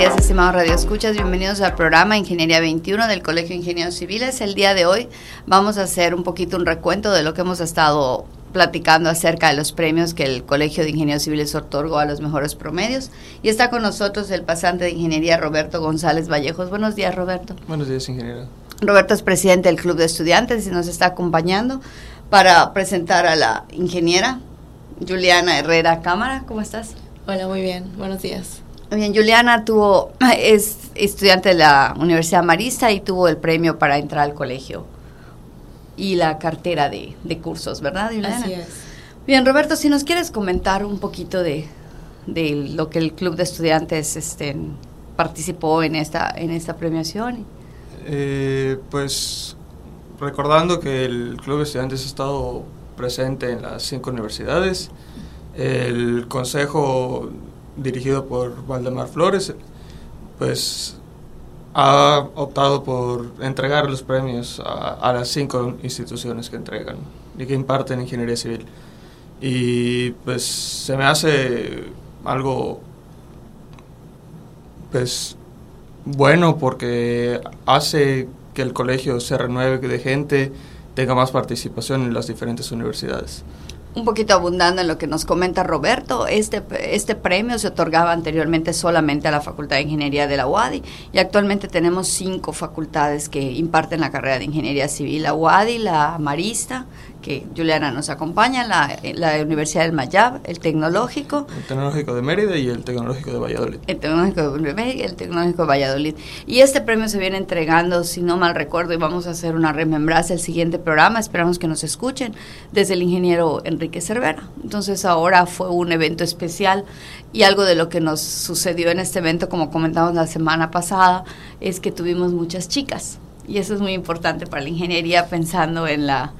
días, estimados Radio Escuchas. Bienvenidos al programa Ingeniería 21 del Colegio de Ingenieros Civiles. El día de hoy vamos a hacer un poquito un recuento de lo que hemos estado platicando acerca de los premios que el Colegio de Ingenieros Civiles otorgó a los mejores promedios. Y está con nosotros el pasante de Ingeniería Roberto González Vallejos. Buenos días, Roberto. Buenos días, ingeniero. Roberto es presidente del Club de Estudiantes y nos está acompañando para presentar a la ingeniera Juliana Herrera Cámara. ¿Cómo estás? Hola, muy bien. Buenos días. Bien, Juliana tuvo, es estudiante de la Universidad Marista y tuvo el premio para entrar al colegio y la cartera de, de cursos, ¿verdad, Juliana? Así es. Bien, Roberto, si nos quieres comentar un poquito de, de lo que el Club de Estudiantes este, participó en esta, en esta premiación. Eh, pues recordando que el Club de Estudiantes ha estado presente en las cinco universidades, el consejo dirigido por Valdemar Flores, pues ha optado por entregar los premios a, a, las cinco instituciones que entregan y que imparten ingeniería civil. Y pues se me hace algo pues bueno porque hace que el colegio se renueve de gente, tenga más participación en las diferentes universidades un poquito abundando en lo que nos comenta Roberto, este, este premio se otorgaba anteriormente solamente a la Facultad de Ingeniería de la UADI y actualmente tenemos cinco facultades que imparten la carrera de Ingeniería Civil, la UADI, la Marista, que Juliana nos acompaña, la, la Universidad del Mayab, el Tecnológico. El Tecnológico de Mérida y el Tecnológico de Valladolid. El Tecnológico de Mérida y el Tecnológico de Valladolid. Y este premio se viene entregando, si no mal recuerdo, y vamos a hacer una remembranza el siguiente programa, esperamos que nos escuchen, desde el ingeniero Enrique Cervera. Entonces ahora fue un evento especial y algo de lo que nos sucedió en este evento, como comentamos la semana pasada, es que tuvimos muchas chicas. Y eso es muy importante para la ingeniería pensando en la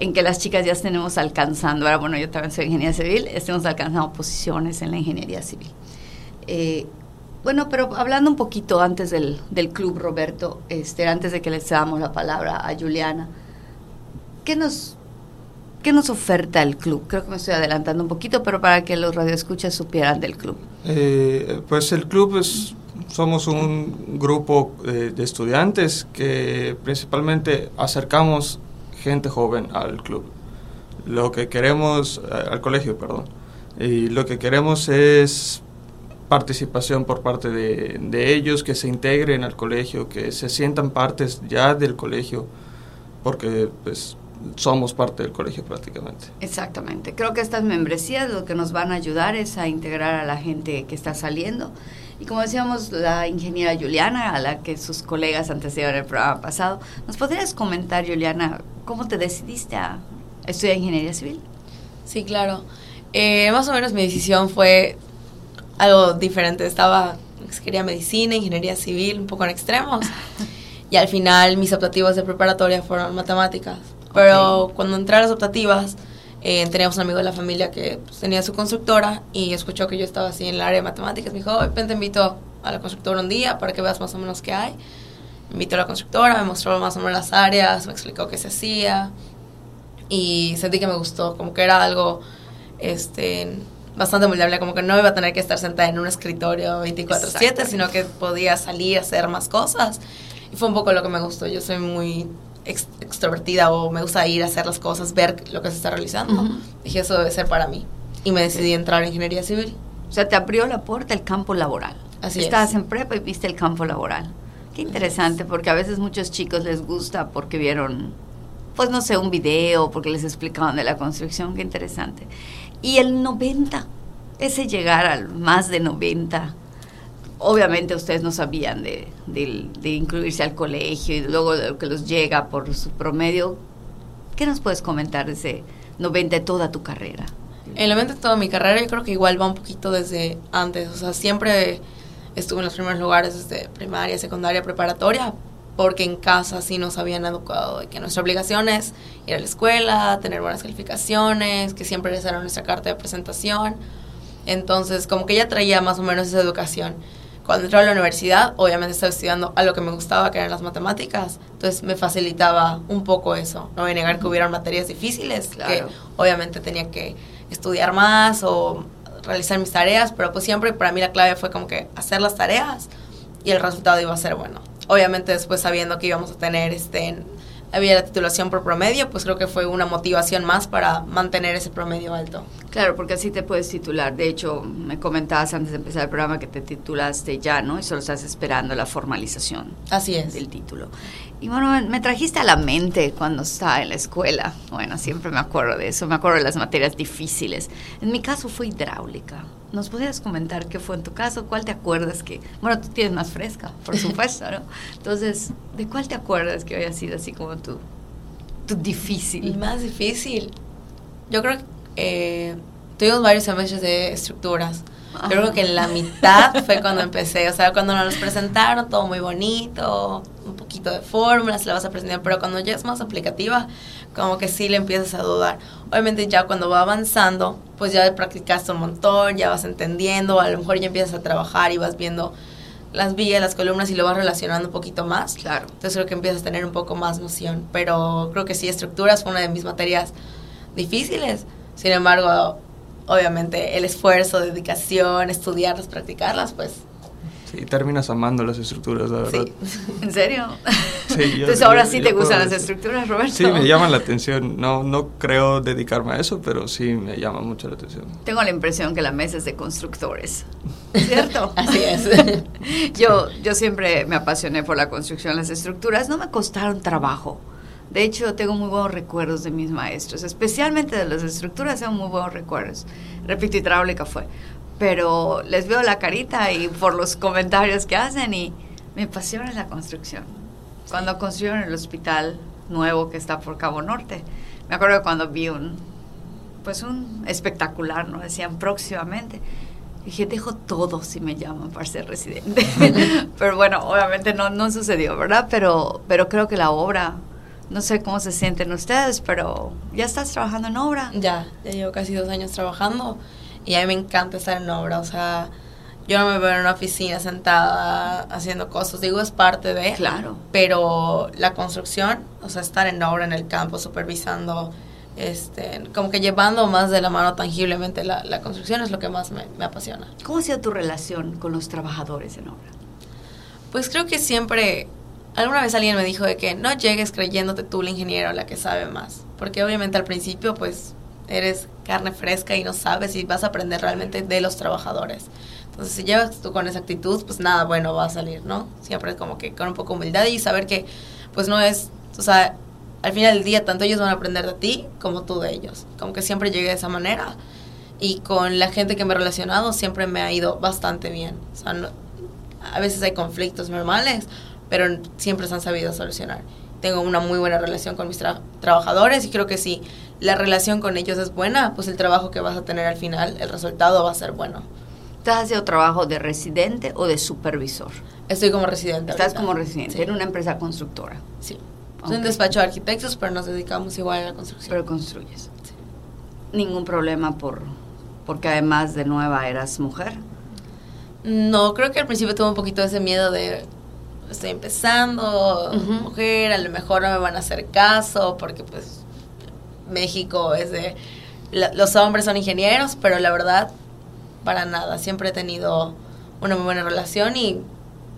en que las chicas ya tenemos alcanzando, ahora bueno, yo también soy ingeniera civil, estemos alcanzando posiciones en la ingeniería civil. Eh, bueno, pero hablando un poquito antes del, del, club, Roberto, este, antes de que les damos la palabra a Juliana, ¿qué nos, ¿qué nos oferta el club? Creo que me estoy adelantando un poquito, pero para que los radioescuchas supieran del club. Eh, pues el club es, somos un grupo de, de estudiantes que principalmente acercamos gente joven al club. Lo que queremos, al colegio, perdón. Y lo que queremos es participación por parte de, de, ellos, que se integren al colegio, que se sientan partes ya del colegio, porque pues somos parte del colegio prácticamente. Exactamente. Creo que estas membresías lo que nos van a ayudar es a integrar a la gente que está saliendo. Y como decíamos, la ingeniera Juliana, a la que sus colegas antecedieron el programa pasado, ¿nos podrías comentar, Juliana, cómo te decidiste a estudiar ingeniería civil? Sí, claro. Eh, más o menos mi decisión fue algo diferente. Estaba, quería medicina, ingeniería civil, un poco en extremos. y al final mis optativas de preparatoria fueron matemáticas. Pero okay. cuando entré a las optativas, eh, teníamos un amigo de la familia que pues, tenía su constructora y escuchó que yo estaba así en el área de matemáticas. Me dijo, oh, te invito a la constructora un día para que veas más o menos qué hay. Me invitó a la constructora, me mostró más o menos las áreas, me explicó qué se hacía y sentí que me gustó, como que era algo este, bastante moldeable, como que no iba a tener que estar sentada en un escritorio 24/7, sino que podía salir a hacer más cosas. Y fue un poco lo que me gustó. Yo soy muy ex extrovertida o me gusta ir a hacer las cosas, ver lo que se está realizando. Uh -huh. Dije, eso debe ser para mí. Y me decidí entrar en ingeniería civil. O sea, te abrió la puerta el campo laboral. Así Estabas es. en prepa y viste el campo laboral. Qué interesante, porque a veces muchos chicos les gusta porque vieron, pues no sé, un video, porque les explicaban de la construcción. Qué interesante. Y el 90, ese llegar al más de 90 obviamente ustedes no sabían de, de, de, incluirse al colegio y luego de lo que los llega por su promedio. ¿Qué nos puedes comentar de ese 90 de toda tu carrera? El 90 de toda mi carrera yo creo que igual va un poquito desde antes, o sea, siempre estuve en los primeros lugares desde primaria, secundaria, preparatoria, porque en casa sí nos habían educado de que nuestra obligación es ir a la escuela, tener buenas calificaciones, que siempre esa era nuestra carta de presentación. Entonces, como que ya traía más o menos esa educación cuando entré a la universidad, obviamente estaba estudiando a lo que me gustaba, que eran las matemáticas. Entonces me facilitaba un poco eso. No voy a negar que hubieran materias difíciles, claro. que obviamente tenía que estudiar más o realizar mis tareas, pero pues siempre para mí la clave fue como que hacer las tareas y el resultado iba a ser bueno. Obviamente después sabiendo que íbamos a tener este había la titulación por promedio, pues creo que fue una motivación más para mantener ese promedio alto. Claro, porque así te puedes titular. De hecho, me comentabas antes de empezar el programa que te titulaste ya, ¿no? Y solo estás esperando la formalización. Así es. Del título. Y bueno, me trajiste a la mente cuando estaba en la escuela. Bueno, siempre me acuerdo de eso, me acuerdo de las materias difíciles. En mi caso fue hidráulica. ¿Nos podrías comentar qué fue en tu caso? ¿Cuál te acuerdas que... Bueno, tú tienes más fresca, por supuesto, ¿no? Entonces, ¿de cuál te acuerdas que haya sido así como tu, tu difícil? Más difícil. Yo creo que eh, tuvimos varios semestres de estructuras. Yo creo que en la mitad fue cuando empecé, o sea, cuando nos presentaron todo muy bonito, un poquito de fórmulas, la vas a presentar, pero cuando ya es más aplicativa, como que sí le empiezas a dudar. Obviamente ya cuando va avanzando, pues ya practicaste un montón, ya vas entendiendo, a lo mejor ya empiezas a trabajar y vas viendo las vías, las columnas y lo vas relacionando un poquito más. Claro. Entonces creo que empiezas a tener un poco más noción, pero creo que sí, estructuras fue una de mis materias difíciles. Sin embargo, obviamente el esfuerzo, dedicación, estudiarlas, practicarlas, pues... Sí, terminas amando las estructuras, la verdad. Sí. ¿En serio? Sí, yo, Entonces ahora yo- sí yo te gustan las estructuras, Roberto. Sí, me llaman la atención. No, no creo dedicarme a eso, pero sí me llama mucho la atención. Tengo la impresión que la mesa es de constructores. ¿Cierto? Así es. yo, yo siempre me apasioné por la construcción, las estructuras. No me costaron trabajo. De hecho, tengo muy buenos recuerdos de mis maestros, especialmente de las estructuras, tengo muy buenos recuerdos. Repito, hidráulica fue. Pero les veo la carita y por los comentarios que hacen y me apasiona la construcción. Cuando construyeron el hospital nuevo que está por Cabo Norte, me acuerdo cuando vi un, pues un espectacular, ¿no? Decían próximamente. Dije, dejo todo si me llaman para ser residente. pero bueno, obviamente no, no sucedió, ¿verdad? Pero, pero creo que la obra, no sé cómo se sienten ustedes, pero ya estás trabajando en obra. Ya, ya llevo casi dos años trabajando y a mí me encanta estar en obra, o sea, yo no me veo en una oficina sentada haciendo cosas, digo, es parte de, Claro. pero la construcción, o sea, estar en obra en el campo, supervisando, este, como que llevando más de la mano tangiblemente la, la construcción es lo que más me, me apasiona. ¿Cómo ha sido tu relación con los trabajadores en obra? Pues creo que siempre, alguna vez alguien me dijo de que no llegues creyéndote tú la ingeniera la que sabe más, porque obviamente al principio pues eres carne fresca y no sabes si vas a aprender realmente de los trabajadores. Entonces si llevas tú con esa actitud, pues nada bueno va a salir, ¿no? Siempre como que con un poco de humildad y saber que pues no es, o sea, al final del día tanto ellos van a aprender de ti como tú de ellos. Como que siempre llegué de esa manera y con la gente que me he relacionado siempre me ha ido bastante bien. O sea, a veces hay conflictos normales, pero siempre se han sabido solucionar. Tengo una muy buena relación con mis tra- trabajadores y creo que si la relación con ellos es buena, pues el trabajo que vas a tener al final, el resultado va a ser bueno. ¿Estás haciendo trabajo de residente o de supervisor? Estoy como residente. Estás ahorita. como residente Sí. en una empresa constructora, Sí. Es Ok. un despacho de arquitectos, pero nos dedicamos igual a la construcción. pero construyes. Ningún problema por porque además de nueva eras mujer. No, creo que al principio tuve un poquito ese miedo de estoy empezando, mujer, a lo mejor no me van a hacer caso porque pues México es de la- los hombres son ingenieros, pero la verdad para nada, siempre he tenido una muy buena relación y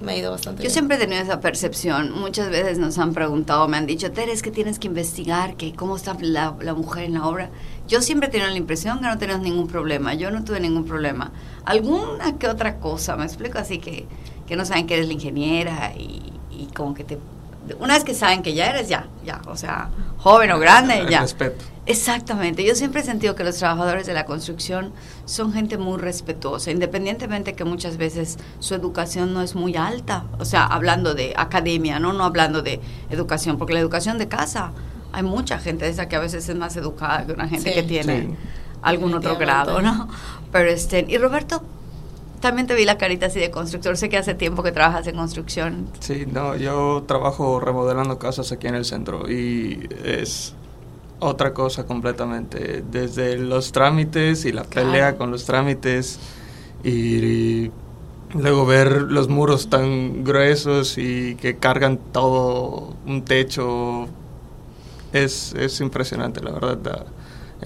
me ha ido bastante Yo bien. siempre he tenido esa percepción. Muchas veces nos han preguntado, me han dicho, Teres, que tienes que investigar, que cómo está la, la mujer en la obra. Yo siempre tenido la impresión que no tenemos ningún problema. Yo no tuve ningún problema. Alguna que otra cosa, me explico así que, que no saben que eres la ingeniera y, y como que te... Una vez que saben que ya eres, ya, ya. O sea, joven o grande, ya. respeto. Exactamente. Yo siempre he sentido que los trabajadores de la construcción son gente muy respetuosa, independientemente que muchas veces su educación no es muy alta. O sea, hablando de academia, no, no hablando de educación, porque la educación de casa hay mucha gente de esa que a veces es más educada que una gente Sí. que tiene Sí. algún otro grado. ¿no? Pero este, y Roberto, también te vi la carita así de constructor. Sé que hace tiempo que trabajas en construcción. Sí, no, yo trabajo remodelando casas aquí en el centro y es otra cosa completamente. Desde los trámites y la Claro. pelea con los trámites y, luego ver los muros tan gruesos y que cargan todo un techo es, es impresionante, la verdad. la-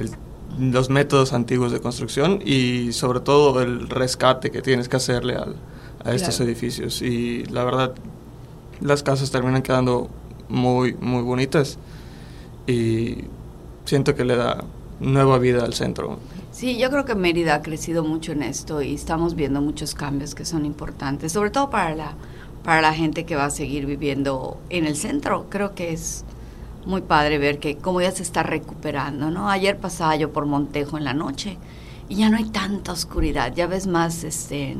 el los métodos antiguos de construcción y sobre todo el rescate que tienes que hacerle al, a estos edificios. Y la verdad, las casas terminan quedando muy, muy bonitas y siento que le da nueva vida al centro. Sí, yo creo que Mérida ha crecido mucho en esto y estamos viendo muchos cambios que son importantes, sobre todo para la, para la gente que va a seguir viviendo en el centro. Creo que es muy padre ver que como ya se está recuperando, ¿no? Ayer pasaba yo por Montejo en la noche y ya no hay tanta oscuridad, ya ves más este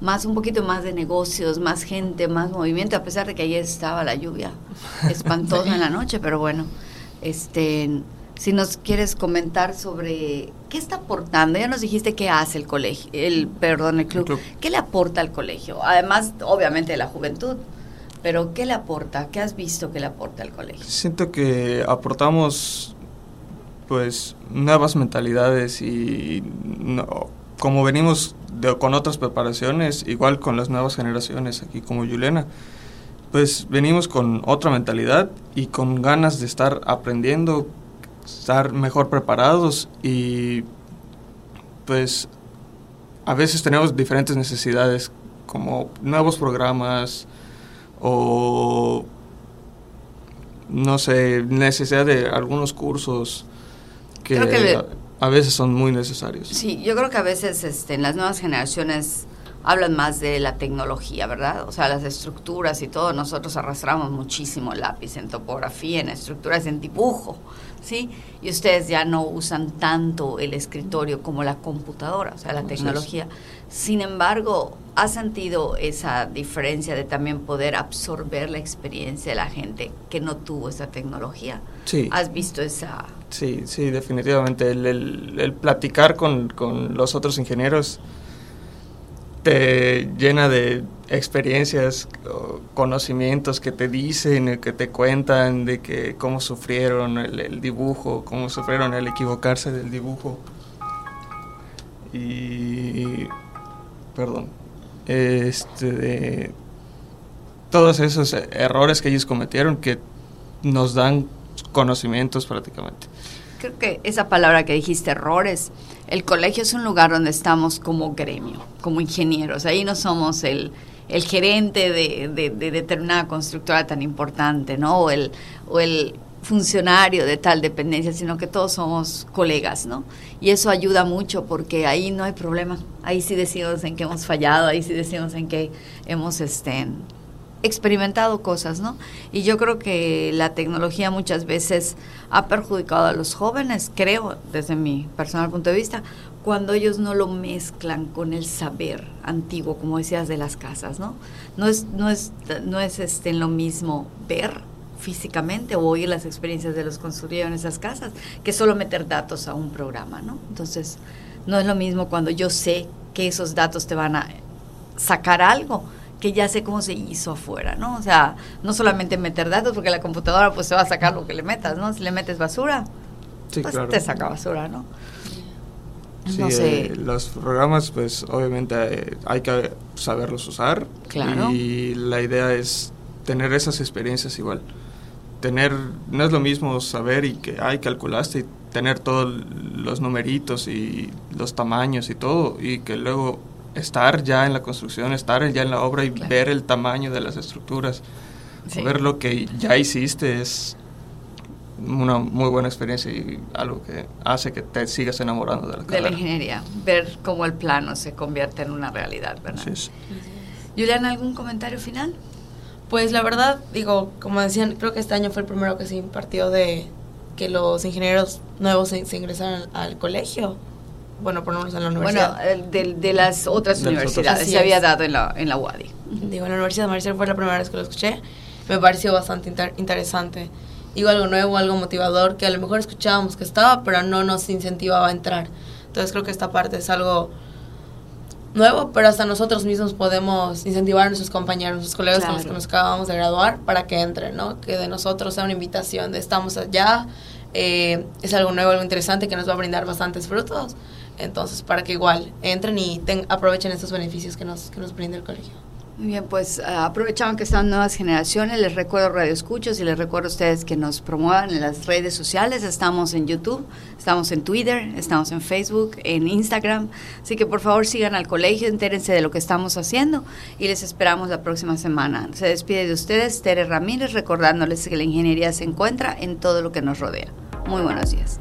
más un poquito más de negocios, más gente, más movimiento, a pesar de que ayer estaba la lluvia espantosa en la noche, pero bueno, este si nos quieres comentar sobre qué está aportando, ya nos dijiste qué hace el colegio, el perdón, el club, qué le aporta al colegio, además obviamente de la juventud, pero qué le aporta, qué has visto que le aporta al colegio. Siento que aportamos pues nuevas mentalidades y como venimos con otras preparaciones, igual con las nuevas generaciones aquí como Juliana, pues venimos con otra mentalidad y con ganas de estar aprendiendo, estar mejor preparados y pues a veces tenemos diferentes necesidades como nuevos programas o no sé, necesidad de algunos cursos que, a veces son muy necesarios. Sí, yo creo que a veces este, en las nuevas generaciones hablan más de la tecnología, ¿verdad? O sea, las estructuras y todo, nosotros arrastramos muchísimo lápiz en topografía, en estructuras, en dibujo, ¿sí? Y ustedes ya no usan tanto el escritorio como la computadora, o sea, la tecnología. Sin embargo, ¿has sentido esa diferencia de también poder absorber la experiencia de la gente que no tuvo esa tecnología? Sí. ¿Has visto esa...? Sí, sí, definitivamente. El, el, platicar con, con los otros ingenieros te llena de experiencias, conocimientos que te dicen, que te cuentan de que cómo sufrieron el, dibujo, cómo sufrieron el equivocarse del dibujo. Y perdón, este de todos esos errores que ellos cometieron que nos dan conocimientos prácticamente. Creo que esa palabra que dijiste, errores, el colegio es un lugar donde estamos como gremio, como ingenieros. Ahí no somos el, el gerente de, de, determinada constructora tan importante, ¿no? O el, o el funcionario de tal dependencia, sino que todos somos colegas, ¿no? Y eso ayuda mucho porque ahí no hay problema. Ahí sí decimos en que hemos fallado, ahí sí decimos en que hemos este, experimentado cosas, ¿no? Y yo creo que la tecnología muchas veces ha perjudicado a los jóvenes, creo, desde mi personal punto de vista, cuando ellos no lo mezclan con el saber antiguo, como decías, de las casas, ¿no? No es, no es, no es este, lo mismo ver físicamente o oír las experiencias de los construyeron en esas casas que solo meter datos a un programa, ¿no? Entonces, no es lo mismo cuando yo sé que esos datos te van a sacar algo, que ya sé cómo se hizo afuera, ¿no? O sea, no solamente meter datos, porque la computadora pues se va a sacar lo que le metas, ¿no? Si le metes basura, pues te saca basura, ¿no? Sí, eh, los programas pues obviamente eh, hay que saberlos usar claro. y la idea es tener esas experiencias igual. Tener, no es lo mismo saber y que, ay, calculaste y tener todos los numeritos y los tamaños y todo y que luego estar ya en la construcción, estar ya en la obra y ver el tamaño de las estructuras, ver lo que ya hiciste es una muy buena experiencia y algo que hace que te sigas enamorando de la De la ingeniería, ver cómo el plano se convierte en una realidad, ¿verdad? Sí, Juliana, ¿algún comentario final? Pues la verdad, digo, como decían, creo que este año fue el primero que se impartió de que los ingenieros nuevos se, ingresaron al colegio bueno, por lo menos en la universidad. Bueno, de, de las otras universidades, se había dado en la, en la UADI. Digo, en la Universidad de Maricel fue la primera vez que lo escuché, me pareció bastante interesante. Digo, algo nuevo, algo motivador, que a lo mejor escuchábamos que estaba, pero no nos incentivaba a entrar. Entonces creo que esta parte es algo nuevo, pero hasta nosotros mismos podemos incentivar a nuestros compañeros, nuestros colegas con los que nos acabamos de graduar para que entren, ¿no? Que de nosotros sea una invitación de estamos allá, eh, es algo nuevo, algo interesante que nos va a brindar bastantes frutos. Entonces, para que igual entren y aprovechen estos beneficios que nos, que nos brinda el colegio. Muy bien, pues uh, aprovechando que están nuevas generaciones, les recuerdo Radio Escuchos y les recuerdo a ustedes que nos promuevan en las redes sociales. Estamos en YouTube, estamos en Twitter, estamos en Facebook, en Instagram. Así que por favor sigan al colegio, entérense de lo que estamos haciendo y les esperamos la próxima semana. Se despide de ustedes Tere Ramírez, recordándoles que la ingeniería se encuentra en todo lo que nos rodea. Muy buenos días.